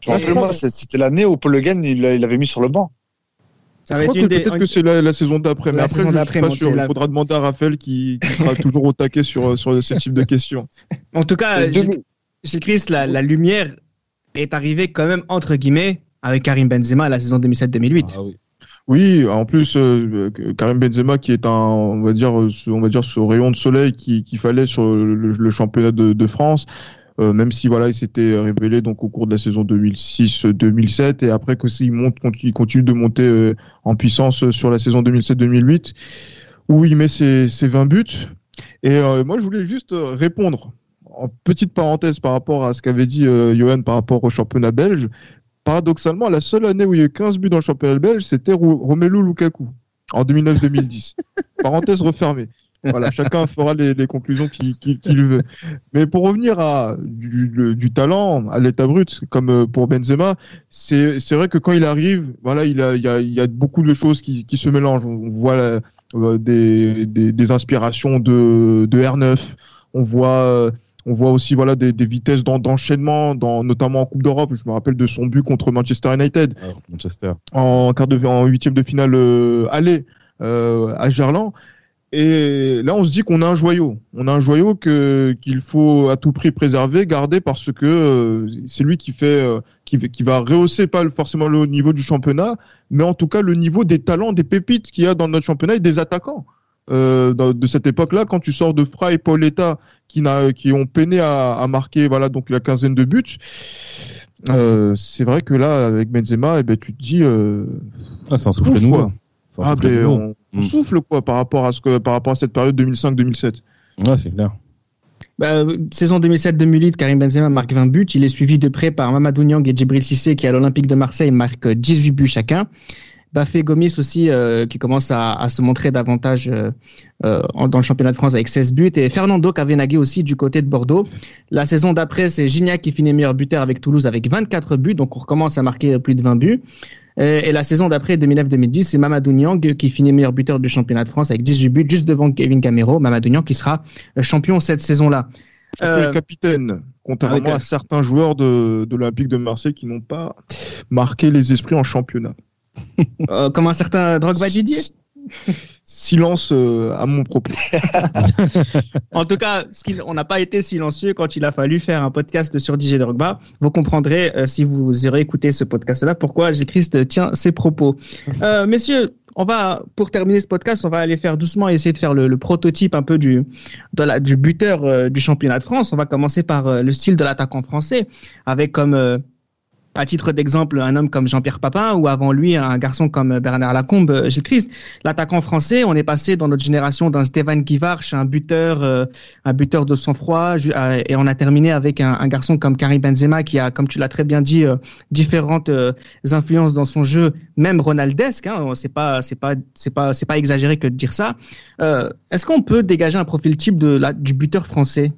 Je me rappelle, moi, c'était l'année où Paul Le Guen, il l'avait mis sur le banc. Ça va être peut-être que c'est la, la, saison d'après, mais après, je ne suis pas sûr. Il faudra demander à Raphaël qui, qui sera (laughs) toujours au taquet sur, sur ce type de questions. En tout cas, chez Chris, la, la, lumière est arrivée quand même, entre guillemets, avec Karim Benzema à la saison 2007-2008. Ah, oui. Oui, en plus euh, Karim Benzema qui est un, on va dire, ce, on va dire ce rayon de soleil qu'il qui fallait sur le, le championnat de, de France. Euh, même si voilà, il s'était révélé donc au cours de la saison 2006-2007 et après que il monte, il continue de monter euh, en puissance sur la saison 2007-2008 où il met ses, ses 20 buts. Et euh, moi, je voulais juste répondre en petite parenthèse par rapport à ce qu'avait dit Johan par rapport au championnat belge. Paradoxalement, la seule année où il y a eu 15 buts dans le championnat belge, c'était Romelu Lukaku en 2009-2010. (laughs) parenthèse refermée. Voilà, (laughs) chacun fera les, les conclusions qu'il veut. Mais pour revenir à du, du talent, à l'état brut, comme euh, pour Benzema, c'est vrai que quand il arrive, voilà, il, a, il, y a, il y a beaucoup de choses qui, qui se mélangent. On voit euh, des, des, des, inspirations de, de R9, on voit on voit aussi voilà des, des vitesses d'enchaînement, dans, notamment en Coupe d'Europe. Je me rappelle de son but contre Manchester United. Ah, Manchester. En quart de en huitième de finale euh, aller euh, à Gerland. Et là, on se dit qu'on a un joyau. On a un joyau que qu'il faut à tout prix préserver, garder parce que euh, c'est lui qui fait, euh, qui, qui va rehausser pas forcément le niveau du championnat, mais en tout cas le niveau des talents, des pépites qu'il y a dans notre championnat et des attaquants. Euh, de cette époque-là, quand tu sors de Fra et Pauletta qui, n'a, qui ont peiné à, à, marquer voilà donc la quinzaine de buts, c'est vrai que là avec Benzema, eh ben tu te dis, ah, c'est un souffle nouveau. Ah, ben, on, on, souffle quoi par rapport à ce que par rapport à cette période 2005-2007. Ouais, c'est clair. Bah, saison 2007-2008, Karim Benzema marque 20 buts. Il est suivi de près par Mamadou Niang et Djibril Cissé qui à l'Olympique de Marseille marquent 18 buts chacun. Bafé Gomis aussi euh, qui commence à, à, se montrer davantage euh, euh, dans le championnat de France avec 16 buts et Fernando Cavenaghi aussi du côté de Bordeaux. La saison d'après, c'est Gignac qui finit meilleur buteur avec Toulouse avec 24 buts, donc on recommence à marquer plus de 20 buts. Et, et la saison d'après, 2009-2010, c'est Mamadou Niang qui finit meilleur buteur du championnat de France avec 18 buts, juste devant Kevin Camero. Mamadou Niang qui sera champion cette saison-là. Euh, capitaine, contrairement à certains joueurs de, de l'Olympique de Marseille qui n'ont pas marqué les esprits en championnat. (laughs) euh, comme un certain Drogba Didier? Silence euh, à mon propos. (laughs) en tout cas, on n'a pas été silencieux quand il a fallu faire un podcast sur DJ Drogba. Vous comprendrez, euh, si vous aurez écouté ce podcast-là, pourquoi Christ tient ses propos. (laughs) Euh, messieurs, on va, pour terminer ce podcast, on va aller faire doucement essayer de faire le, le prototype un peu du, de la, du buteur euh, du championnat de France. On va commencer par le style de l'attaquant français, avec comme à titre d'exemple, un homme comme Jean-Pierre Papin ou avant lui un garçon comme Bernard Lacombe, Gilles Christ. L'attaquant français, on est passé dans notre génération d'un Stéphane Guivarch, un buteur, euh, un buteur de sang-froid, et on a terminé avec un, garçon comme Karim Benzema qui a, comme tu l'as très bien dit, euh, différentes euh, influences dans son jeu, même ronaldesque. Hein, c'est pas, c'est pas, c'est pas, c'est pas exagéré que de dire ça. Est-ce qu'on peut dégager un profil type de du buteur français?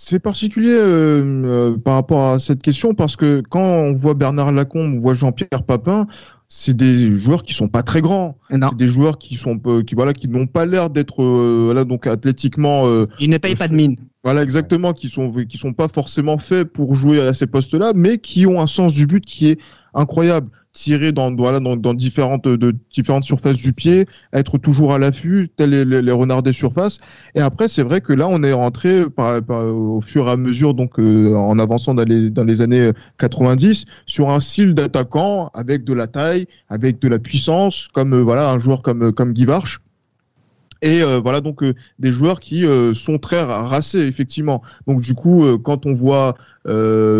C'est particulier euh, euh, par rapport à cette question parce que quand on voit Bernard Lacombe, on voit Jean-Pierre Papin, c'est des joueurs qui sont pas très grands. C'est des joueurs qui sont qui voilà qui n'ont pas l'air d'être euh, voilà donc athlétiquement. Euh, Ils ne payent pas de mine. Voilà exactement qui sont qui sont pas forcément faits pour jouer à ces postes-là, mais qui ont un sens du but qui est incroyable tirer dans, voilà, dans, dans, différentes, de, différentes surfaces du pied, être toujours à l'affût, tel les, renards des surfaces. Et après, c'est vrai que là, on est rentré au fur et à mesure, donc euh, en avançant dans les, dans les années 90, sur un style d'attaquant avec de la taille, avec de la puissance, comme euh, voilà un joueur comme, comme Guy Varche. Et euh, voilà donc euh, des joueurs qui euh, sont très racés effectivement. Donc du coup, quand on voit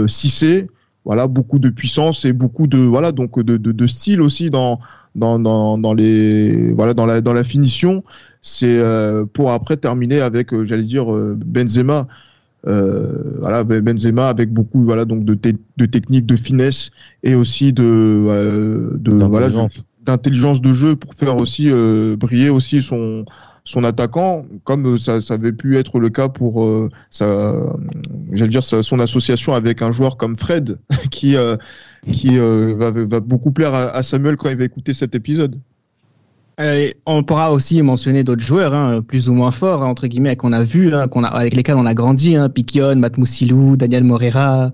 Cissé, voilà beaucoup de puissance et beaucoup de voilà donc de, de, de style aussi dans dans, dans, dans les voilà dans la dans la finition. C'est euh, pour après terminer avec euh, j'allais dire euh, Benzema. Voilà Benzema avec beaucoup voilà donc de, te, de technique de finesse et aussi de de voilà d'intelligence. de jeu pour faire aussi briller aussi son son attaquant, comme ça, ça, avait pu être le cas pour euh, sa, j'allais dire sa, son association avec un joueur comme Fred, (laughs) qui euh, qui euh, va, va, beaucoup plaire à, à, Samuel quand il va écouter cet épisode. Et on pourra aussi mentionner d'autres joueurs, hein, plus ou moins forts, hein, entre guillemets, qu'on a vu, hein, qu'on a, avec lesquels on a grandi, hein, Piquion, Matt Moussilou, Daniel Morera,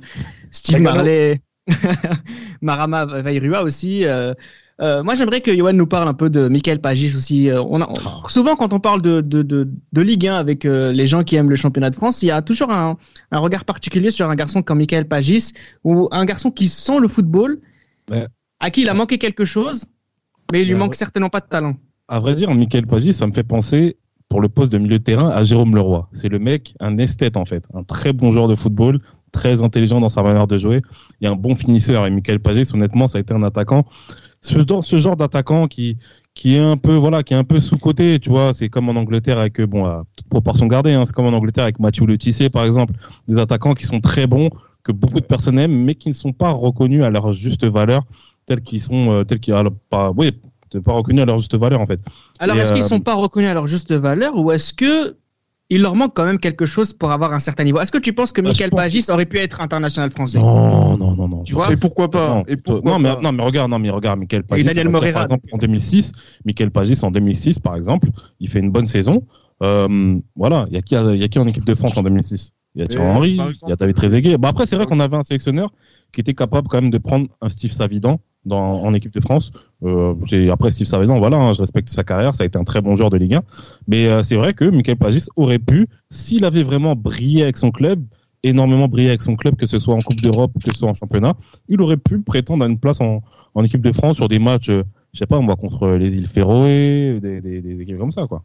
Steve Marley, (laughs) Marama Vairua aussi. Euh, euh, moi, j'aimerais que Johan nous parle un peu de Michael Pagis aussi. Euh, on a, on, souvent, quand on parle de, de, de, de Ligue 1 avec euh, les gens qui aiment le championnat de France, il y a toujours un, un regard particulier sur un garçon comme Michael Pagis ou un garçon qui sent le football, ouais. à qui il a manqué quelque chose, mais il lui ouais. manque certainement pas de talent. À vrai dire, Michael Pagis, ça me fait penser pour le poste de milieu de terrain à Jérôme Leroy. C'est le mec, un esthète en fait, un très bon joueur de football, très intelligent dans sa manière de jouer. A un bon finisseur. Et Michael Pagis, honnêtement, ça a été un attaquant. Ce, ce genre d'attaquant qui, qui est un peu voilà qui est un peu sous côté tu vois c'est comme en Angleterre avec bon à toute proportion gardée hein, c'est comme en Angleterre avec Mathieu Le Tissé par exemple. Des attaquants qui sont très bons que beaucoup de personnes aiment mais qui ne sont pas reconnus à leur juste valeur tels qu'ils sont euh, tels qu'ils pas oui pas reconnus à leur juste valeur en fait. Alors est-ce qu'ils qu'ils sont pas reconnus à leur juste valeur ou est-ce que il leur manque quand même quelque chose pour avoir un certain niveau. Est-ce que tu penses que bah, Michael Pagis aurait pu être international français? Non, non, non, non. Tu vois? Et pourquoi pas? Et non, mais, non, mais regarde, non, mais regarde, Michael Pagis. Et Daniel Moreira. Par exemple, en 2006, Michael Pagis en 2006, par exemple, il fait une bonne saison. Euh, voilà, il y a qui, il y a qui en équipe de France en 2006 Il y a Thierry Henry, il y a David Trezeguet. Bah après, c'est vrai qu'on avait un sélectionneur qui était capable quand même de prendre un Steve Savidan en équipe de France. Euh, après Steve Savidan, voilà, hein, je respecte sa carrière, ça a été un très bon joueur de Ligue 1. Mais euh, c'est vrai que Michael Pagis aurait pu, s'il avait vraiment brillé avec son club, énormément brillé avec son club, que ce soit en Coupe d'Europe, que ce soit en championnat, il aurait pu prétendre à une place en, équipe de France sur des matchs, euh, je sais pas, moi, contre les îles Féroé, des, des équipes comme ça, quoi.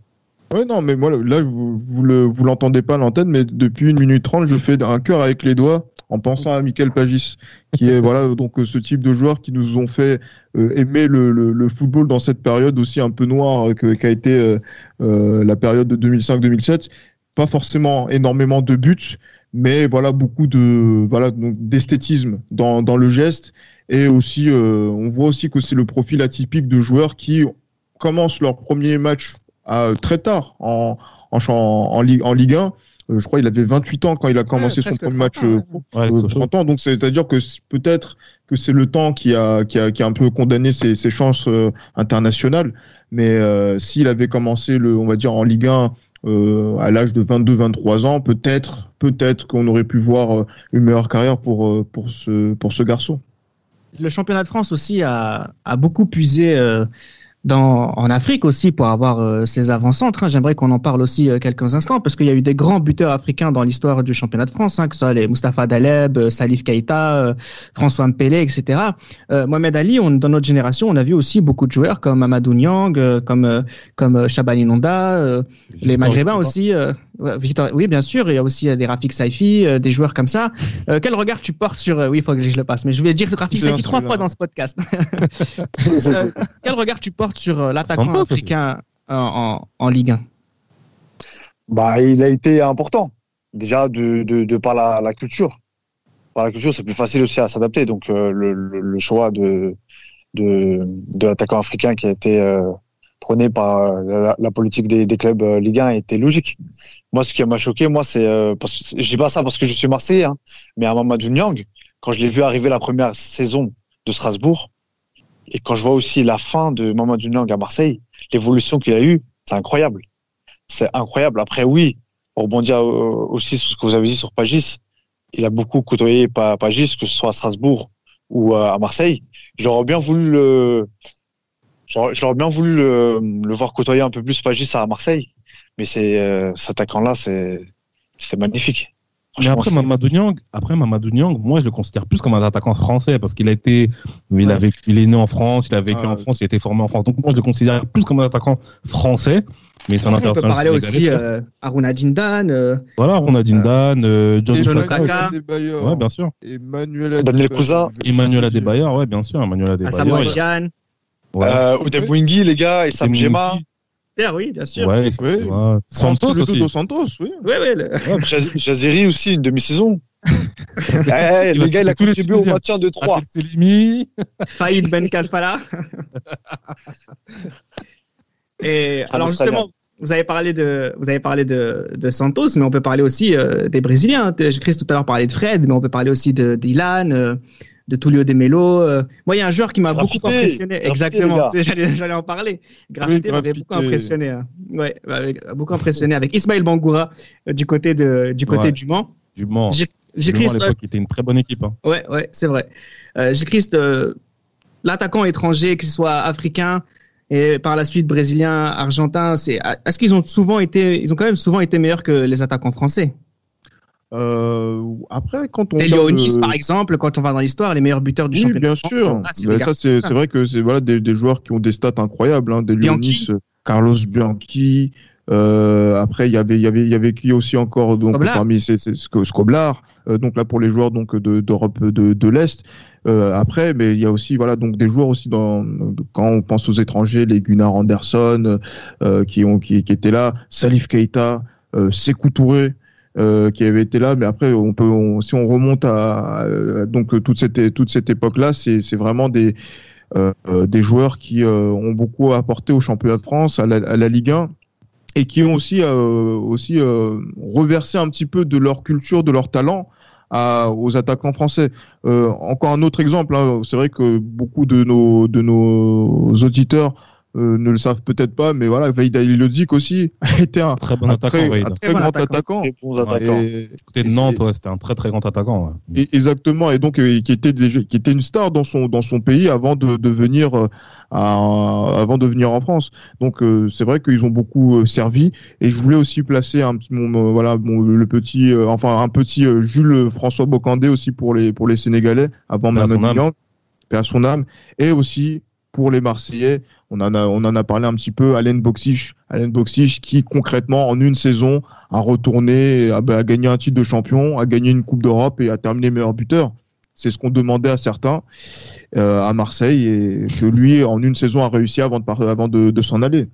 Ouais, non, mais moi, là, vous, vous le, l'entendez pas à l'antenne, mais depuis une minute trente, je fais un cœur avec les doigts en pensant à Michael Pagis, qui est, voilà, donc, ce type de joueurs qui nous ont fait euh, aimer le, football dans cette période aussi un peu noire euh, qu'a été euh, euh la période de 2005-2007. Pas forcément énormément de buts, mais voilà, beaucoup de, voilà, d'esthétisme dans, dans le geste. Et aussi, on voit aussi que c'est le profil atypique de joueurs qui commencent leur premier match très tard en, en, en, Ligue, en Ligue 1 euh, je crois qu'il avait 28 ans quand il a commencé son premier match euh, euh, 30 ans. Donc c'est-à-dire que peut-être que c'est le temps qui a, qui a, qui a un peu condamné ses, ses chances euh, internationales. Mais s'il avait commencé le, on va dire en Ligue 1 à l'âge de 22-23 ans, peut-être, peut-être qu'on aurait pu voir une meilleure carrière pour pour ce pour ce garçon. Le championnat de France aussi a, a beaucoup puisé dans, en Afrique aussi pour avoir euh, ces avant-centres. Hein. J'aimerais qu'on en parle aussi euh, quelques instants parce qu'il y a eu des grands buteurs africains dans l'histoire du championnat de France, hein, que ce soit les Mustafa Daleb, euh, Salif Keita, François Mpélé, etc. Mohamed Ali, on, dans notre génération, on a vu aussi beaucoup de joueurs comme Amadou Niang, comme comme Chabani Nonda, les Maghrébins aussi. Oui, bien sûr. Il y a aussi des Rafik Saifi, des joueurs comme ça. quel regard tu portes sur Oui, il faut que je le passe, mais je vais dire Rafik Saifi trois fois dans ce podcast. (laughs) quel regard tu portes sur euh, l'attaquant africain en, en, Ligue 1 bah, Il a été important. Déjà, de, de, de par la, la, culture. Par la culture, c'est plus facile aussi à s'adapter. Donc, euh, le, le, choix de, de, de l'attaquant africain qui a été euh, prôné par la, politique des, clubs Ligue 1 était logique. Moi, ce qui m'a choqué, moi, c'est. que, je dis pas ça parce que je suis Marseillais, hein, mais à Mamadou Niang, quand je l'ai vu arriver la première saison de Strasbourg, et quand je vois aussi la fin de Mamadou Niang à Marseille, l'évolution qu'il a eue, c'est incroyable. C'est incroyable. Après, oui, pour rebondir euh, aussi sur ce que vous avez dit sur Pagis, il a beaucoup côtoyé Pagis, que ce soit à Strasbourg ou à Marseille. J'aurais bien voulu le, j'aurais bien voulu le, voir côtoyer un peu plus Pagis à Marseille, mais c'est euh, cet attaquant-là, c'est c'est magnifique. Mais après Mamadou Niang, après Mamadou Niang, moi je le considère plus comme un attaquant français parce qu'il a été, il avait, il est né en France, il a vécu en France, il a été formé en France. Donc moi je le considère plus comme un attaquant français. Mais c'est un On peut parler aussi euh, Aruna Jindan. Euh, voilà, Aruna Jindan, euh. Ouais, bien sûr. Emmanuel Daniel Cousin. Emmanuel Adebayor, ouais, bien sûr. Emmanuel Adebayor. Ouais. Euh, Odem Wingi, les gars, et Sam Gema oui, bien sûr. Ouais, oui. Santos aussi. Santos, oui. Oui, oui. Le... Jaziri aussi, une demi-saison. (laughs) eh, les gars, il a contribué au maintien de 3. Faïd Ben Kalfala. (laughs) Et alors justement, vous avez parlé de, vous avez parlé de, de Santos, mais on peut parler aussi euh, des Brésiliens. Chris tout à l'heure parlait de Fred, mais on peut parler aussi de d'Ilan, euh, de Tullio De Melo. Euh. Moi, il y a un joueur qui m'a beaucoup impressionné. Exactement, (laughs) j'allais en parler. Graffité m'avait beaucoup impressionné. Hein. Ouais, beaucoup impressionné avec Ismaël Bangoura euh, du côté, de, du, côté du Mans. Du Mans. J'ai Christ. qui était une très bonne équipe. Hein. Ouais, ouais, c'est vrai. Euh, J'ai Christ, euh, l'attaquant étranger, qu'il soit africain, et par la suite brésilien, argentin, c'est est-ce qu'ils ont souvent été, ils ont quand même souvent été meilleurs que les attaquants français? Euh, après, quand on. Léonis, par exemple, quand on va dans l'histoire, les meilleurs buteurs du oui, championnat. bien sûr. Ah, ça, c'est vrai que c'est voilà, des, des, joueurs qui ont des stats incroyables. Hein, des Léonis, Carlos Bianchi, Euh, après, il y avait, il y avait, il y avait qui aussi encore donc Scoblar. parmi ces, ces Sco- Scoblar. Euh, donc là pour les joueurs donc de- d'Europe de, de l'Est. Euh, après, mais il y a aussi voilà donc des joueurs aussi dans quand on pense aux étrangers, les Gunnar Anderson euh, qui ont qui, qui étaient là, Salif Keita, euh, Sékou Touré. Euh, qui avait été là, mais après on peut, on- si on remonte à, à- donc toute cette toute cette époque-là, c'est c'est vraiment des euh, euh, des joueurs qui euh, ont beaucoup apporté au championnat de France, à la, à la Ligue 1, et qui ont aussi euh, aussi euh, reversé un petit peu de leur culture, de leur talent à, aux attaquants français. Euh, encore un autre exemple, hein, c'est vrai que beaucoup de nos de nos auditeurs euh, ne le savent peut-être pas, mais voilà, Veida Ilodzic aussi (laughs) a été un, Très bon un attaquant, très, Veid. un très Très bon grand attaquant. attaquant. Et- de Nantes, ouais, c'était un très très grand attaquant. ouais. et- exactement, et donc euh, qui était déjà- qui était une star dans son dans son pays avant de, de venir euh, à- avant de venir en France. Donc euh, c'est vrai qu'ils ont beaucoup euh, servi. Et je voulais aussi placer un petit mon, voilà mon- le petit euh, enfin un petit euh, Jules François Bocandé aussi pour les pour les Sénégalais avant Mamadou. Niang, à son âme, et aussi pour les Marseillais. On en a, on en a parlé un petit peu, Alain Boxich, Boxich qui concrètement en une saison a retourné, a, a gagné un titre de champion, a gagné une Coupe d'Europe et a terminé meilleur buteur. C'est ce qu'on demandait à certains euh, à Marseille et que lui en une saison a réussi avant de, avant de s'en aller.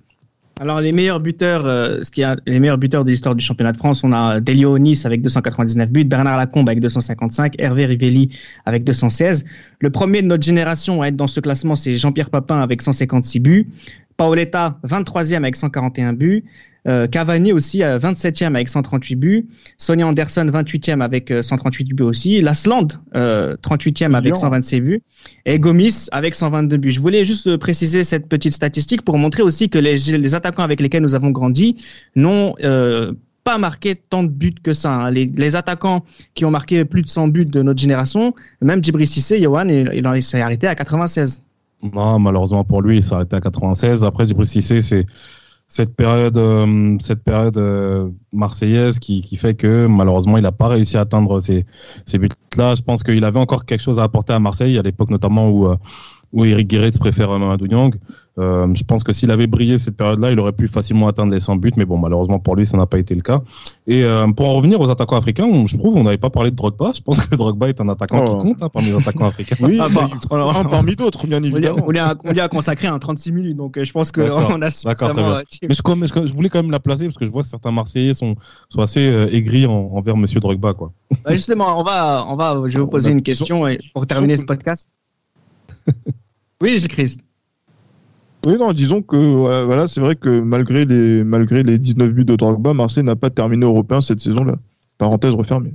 Alors les meilleurs buteurs, euh, ce qui a les meilleurs buteurs de l'histoire du championnat de France, on a Delio Nice avec 299 buts, Bernard Lacombe avec 255, Hervé Rivelli avec 216. Le premier de notre génération à être dans ce classement, c'est Jean-Pierre Papin avec 156 buts, Paoletta 23e avec 141 buts, euh, Cavani aussi euh, 27e avec 138 buts, Sonia Anderson 28e avec euh, 138 buts aussi, Lasland euh, 38e avec Bien. 126 buts et Gomis avec 122 buts. Je voulais juste euh, préciser cette petite statistique pour montrer aussi que les, les attaquants avec lesquels nous avons grandi n'ont euh, pas marqué tant de buts que ça. hein. Les, les attaquants qui ont marqué plus de 100 buts de notre génération, même Djibril Cissé, Yohan, il, il s'est arrêté à 96. Non, malheureusement pour lui, il s'est arrêté à 96. Après, Djibril Cissé, c'est cette période, euh, cette période euh, marseillaise qui, qui fait que malheureusement, il n'a pas réussi à atteindre ces, ces buts-là. Je pense qu'il avait encore quelque chose à apporter à Marseille à l'époque notamment où, où Eric Guéretz préfère Mamadou Niang. Euh, je pense que s'il avait brillé cette période-là, il aurait pu facilement atteindre les 100 buts, mais bon, malheureusement pour lui, ça n'a pas été le cas. Et euh, pour en revenir aux attaquants africains, je trouve on n'avait pas parlé de Drogba. Je pense que (laughs) Drogba est un attaquant Oh. qui compte hein, parmi les attaquants africains. Oui, Ah, bah, un (laughs) parmi d'autres, bien On lui, a, évidemment. on lui a- on lui a consacré un 36 minutes, donc euh, je pense qu'on a suffisamment. euh, Mais je, comme- je- je voulais quand même la placer parce que je vois que certains Marseillais sont, sont assez euh, aigris en- envers Monsieur Drogba, quoi. Bah, justement, on va, on va, je vais vous poser On a- une question et pour terminer ce podcast. (laughs) Oui, Christ. Oui, non, disons que voilà, voilà, c'est vrai que malgré les, malgré les 19 buts de Drogba, Marseille n'a pas terminé européen cette saison-là. Parenthèse refermée.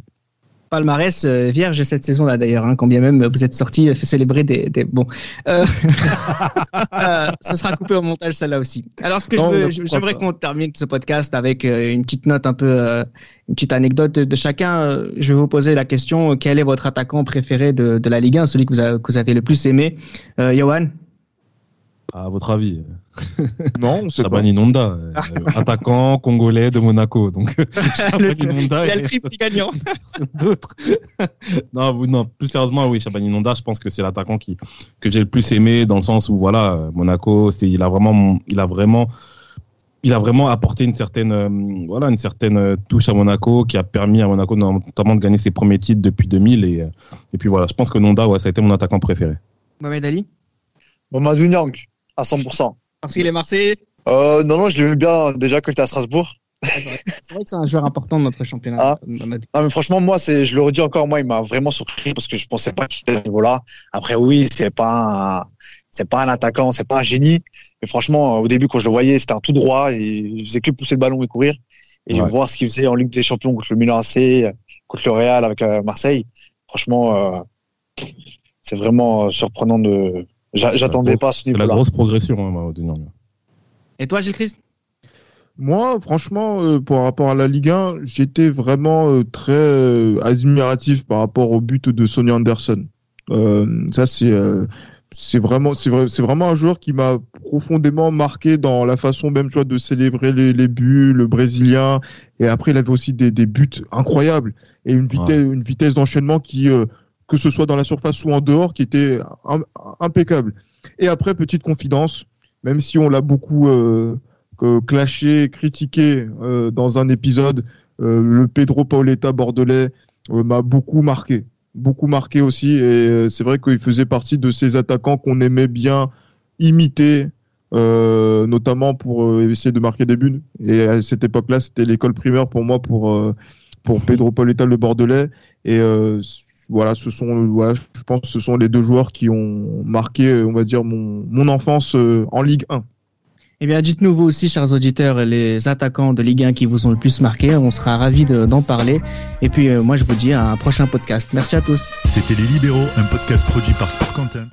Palmarès euh, vierge cette saison-là d'ailleurs, hein, quand bien même vous êtes sorti euh, fait célébrer des, des bon. Euh, (laughs) euh, ce sera coupé au montage celle-là aussi. Alors ce que je Non, veux- je- j'aimerais qu'on termine ce podcast avec une petite note un peu, une petite anecdote de, chacun. Je vais vous poser la question quel est votre attaquant préféré de, de la Ligue 1, celui que vous, avez, que vous avez le plus aimé, euh, Johan? À votre avis, (laughs) Non, on (laughs) sait pas. Shabani Nonda, (laughs) euh, attaquant congolais de Monaco. Donc, Shabani Il Nonda y a et le triple gagnant. d'autres. non, non, plus sérieusement, oui, Shabani Nonda, je pense que c'est l'attaquant qui que j'ai le plus aimé dans le sens où voilà, euh, Monaco, c'est il a vraiment, il a vraiment il a vraiment apporté une certaine, euh, voilà, une certaine euh, touche à Monaco qui a permis à Monaco notamment de gagner ses premiers titres depuis 2000 et, euh, et puis voilà, je pense que Nonda, ouais, ça a été mon attaquant préféré. Mohamed Ali? Mamadou Niang, à 100%. Parce qu'il est Marseillais. Euh, non, non, je l'aimais bien déjà quand j'étais à Strasbourg. C'est vrai que c'est un joueur important de notre championnat. Ah. Non, mais franchement, moi, c'est, je le redis encore, moi, il m'a vraiment surpris parce que je pensais pas qu'il était à ce niveau-là. Après, oui, c'est pas un, c'est pas un attaquant, c'est pas un génie. Mais franchement, au début, quand je le voyais, c'était un tout droit et il faisait que pousser le ballon et courir. Et Ouais. voir ce qu'il faisait en Ligue des Champions contre le Milan AC, contre le Real avec euh, Marseille. Franchement, euh, c'est vraiment euh, surprenant de, j'attendais pas à ce C'est la niveau-là. grosse progression, hein, Niang. Et toi, Gilles Christ Moi, franchement, euh, par rapport à la Ligue 1, j'étais vraiment euh, très euh, admiratif par rapport au but de Sonny Anderson. Euh, ça, c'est euh, c'est vraiment, c'est vrai, c'est vraiment un joueur qui m'a profondément marqué dans la façon même, tu vois, de célébrer les, les buts, le brésilien. Et après, il avait aussi des, des buts incroyables et une vitesse, une vitesse d'enchaînement qui, euh, que ce soit dans la surface ou en dehors, qui était im- impeccable. Et après, petite confidence, même si on l'a beaucoup, euh, clashé, critiqué dans un épisode. le Pedro Paoletta bordelais m'a beaucoup marqué, beaucoup marqué aussi. Et c'est vrai qu'il faisait partie de ces attaquants qu'on aimait bien imiter, notamment pour essayer de marquer des buts. Et à cette époque-là, c'était l'école primaire pour moi pour pour Pedro Pauletta le Bordelais. Et euh, voilà, ce sont, voilà, je pense, que ce sont les deux joueurs qui ont marqué, on va dire, mon, mon enfance euh, en Ligue 1. Eh bien, dites-nous vous aussi, chers auditeurs, les attaquants de Ligue 1 qui vous ont le plus marqué. On sera ravis d'en parler. Et puis, euh, moi, je vous dis à un prochain podcast. Merci à tous. C'était Les Libéraux, un podcast produit par Sport Content.